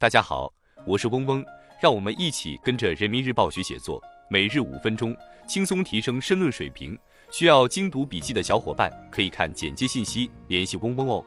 大家好，我是嗡嗡，让我们一起跟着人民日报学写作，每日五分钟，轻松提升申论水平。需要精读笔记的小伙伴可以看简介信息联系嗡嗡哦。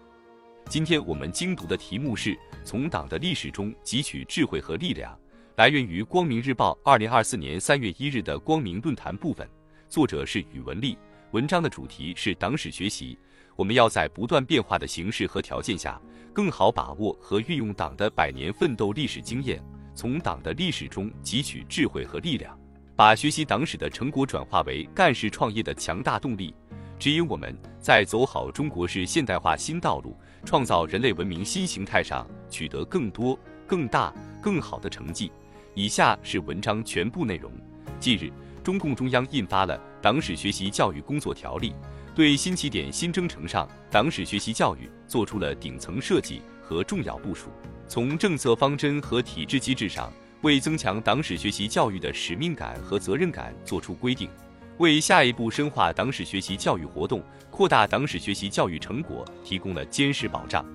今天我们精读的题目是从党的历史中汲取智慧和力量，来源于光明日报二零二四年三月一日的光明论坛部分，作者是宇文丽。文章的主题是党史学习。我们要在不断变化的形势和条件下，更好把握和运用党的百年奋斗历史经验，从党的历史中汲取智慧和力量，把学习党史的成果转化为干事创业的强大动力，指引我们在走好中国式现代化新道路、创造人类文明新形态上取得更多、更大、更好的成绩。以下是文章全部内容。近日，中共中央印发了《党史学习教育工作条例》。对新起点、新征程上党史学习教育做出了顶层设计和重要部署。从政策方针和体制机制上，为增强党史学习教育的使命感和责任感作出规定，为下一步深化党史学习教育活动、扩大党史学习教育成果提供了坚实保障。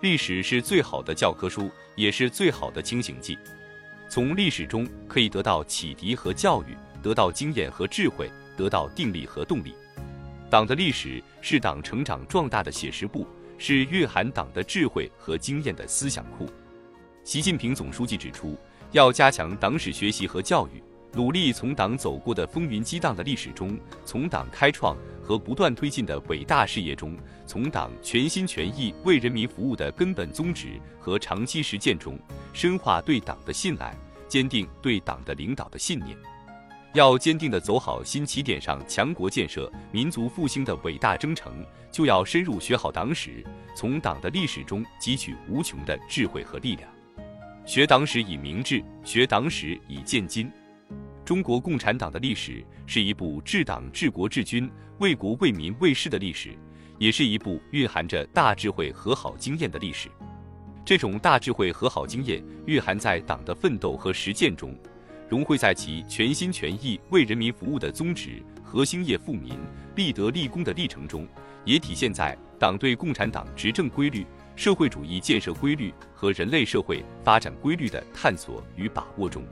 历史是最好的教科书，也是最好的清醒剂。从历史中可以得到启迪和教育，得到经验和智慧，得到定力和动力。党的历史是党成长壮大的写实簿，是蕴含党的智慧和经验的思想库。习近平总书记指出，要加强党史学习和教育，努力从党走过的风云激荡的历史中，从党开创和不断推进的伟大事业中，从党全心全意为人民服务的根本宗旨和长期实践中，深化对党的信赖，坚定对党的领导的信念。要坚定地走好新起点上强国建设、民族复兴的伟大征程，就要深入学好党史，从党的历史中汲取无穷的智慧和力量。学党史以明志，学党史以鉴今。中国共产党的历史是一部治党治国治军、为国为民为世的历史，也是一部蕴含着大智慧和好经验的历史。这种大智慧和好经验蕴含在党的奋斗和实践中。融汇在其全心全意为人民服务的宗旨和兴业富民、立德立功的历程中，也体现在党对共产党执政规律、社会主义建设规律和人类社会发展规律的探索与把握中。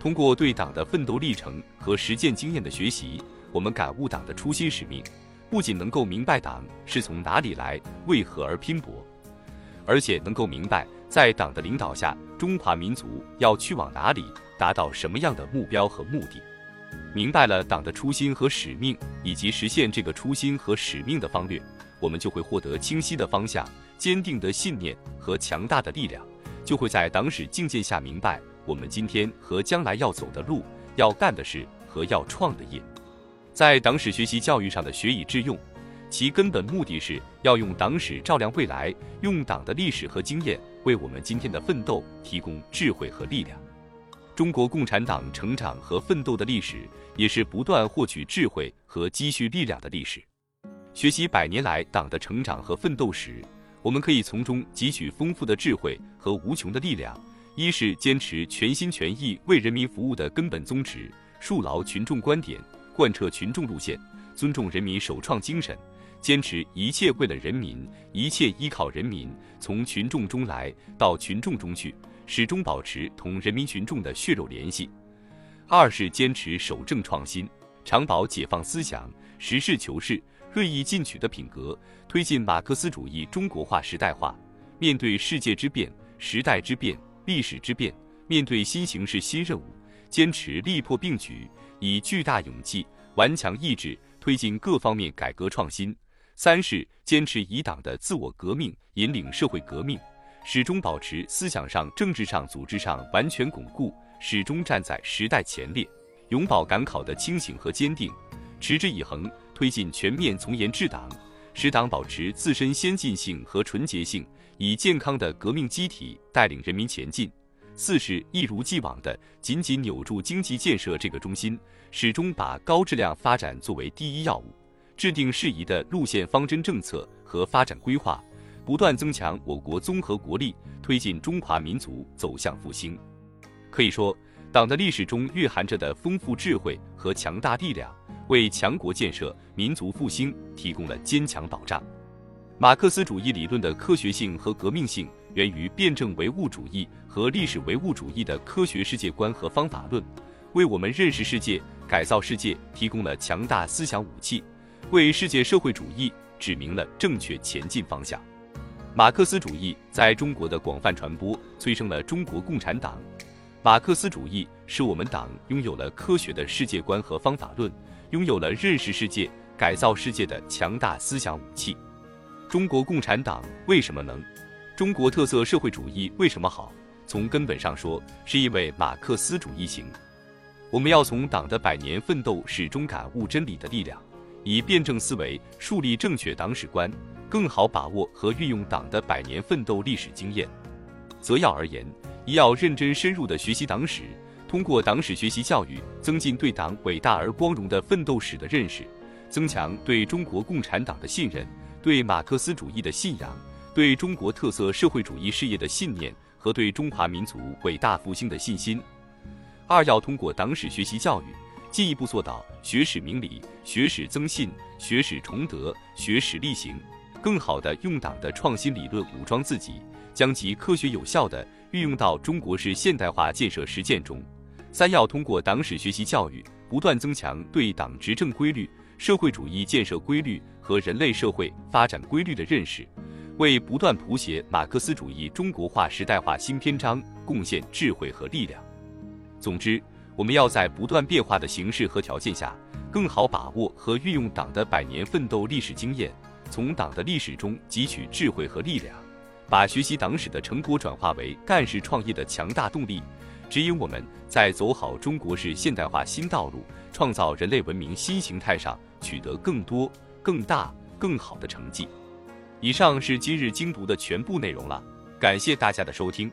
通过对党的奋斗历程和实践经验的学习，我们感悟党的初心使命，不仅能够明白党是从哪里来、为何而拼搏，而且能够明白在党的领导下，中华民族要去往哪里。达到什么样的目标和目的？明白了党的初心和使命，以及实现这个初心和使命的方略，我们就会获得清晰的方向、坚定的信念和强大的力量，就会在党史境界下明白我们今天和将来要走的路、要干的事和要创的业。在党史学习教育上的学以致用，其根本目的是要用党史照亮未来，用党的历史和经验为我们今天的奋斗提供智慧和力量。中国共产党成长和奋斗的历史，也是不断获取智慧和积蓄力量的历史。学习百年来党的成长和奋斗史，我们可以从中汲取丰富的智慧和无穷的力量。一是坚持全心全意为人民服务的根本宗旨，树牢群众观点，贯彻群众路线，尊重人民首创精神，坚持一切为了人民，一切依靠人民，从群众中来到群众中去。始终保持同人民群众的血肉联系。二是坚持守正创新，常保解放思想、实事求是、锐意进取的品格，推进马克思主义中国化时代化。面对世界之变、时代之变、历史之变，面对新形势新任务，坚持力破并举，以巨大勇气、顽强意志推进各方面改革创新。三是坚持以党的自我革命引领社会革命。始终保持思想上、政治上、组织上完全巩固，始终站在时代前列，永葆赶考的清醒和坚定，持之以恒推进全面从严治党，使党保持自身先进性和纯洁性，以健康的革命机体带领人民前进。四是一如既往的紧紧扭住经济建设这个中心，始终把高质量发展作为第一要务，制定适宜的路线方针政策和发展规划。不断增强我国综合国力，推进中华民族走向复兴。可以说，党的历史中蕴含着的丰富智慧和强大力量，为强国建设、民族复兴提供了坚强保障。马克思主义理论的科学性和革命性，源于辩证唯物主义和历史唯物主义的科学世界观和方法论，为我们认识世界、改造世界提供了强大思想武器，为世界社会主义指明了正确前进方向。马克思主义在中国的广泛传播，催生了中国共产党。马克思主义使我们党拥有了科学的世界观和方法论，拥有了认识世界、改造世界的强大思想武器。中国共产党为什么能？中国特色社会主义为什么好？从根本上说，是因为马克思主义行。我们要从党的百年奋斗始终感悟真理的力量，以辩证思维树立正确党史观，更好把握和运用党的百年奋斗历史经验。择要而言。一要认真深入地学习党史，通过党史学习教育，增进对党伟大而光荣的奋斗史的认识，增强对中国共产党的信任，对马克思主义的信仰，对中国特色社会主义事业的信念和对中华民族伟大复兴的信心。二要通过党史学习教育，进一步做到学史明理、学史增信、学史崇德、学史力行，更好地用党的创新理论武装自己。将其科学有效地运用到中国式现代化建设实践中。三要通过党史学习教育，不断增强对党执政规律、社会主义建设规律和人类社会发展规律的认识，为不断谱写马克思主义中国化时代化新篇章贡献智慧和力量。总之，我们要在不断变化的形势和条件下，更好把握和运用党的百年奋斗历史经验，从党的历史中汲取智慧和力量。把学习党史的成果转化为干事创业的强大动力，指引我们在走好中国式现代化新道路、创造人类文明新形态上取得更多、更大、更好的成绩。以上是今日精读的全部内容了，感谢大家的收听。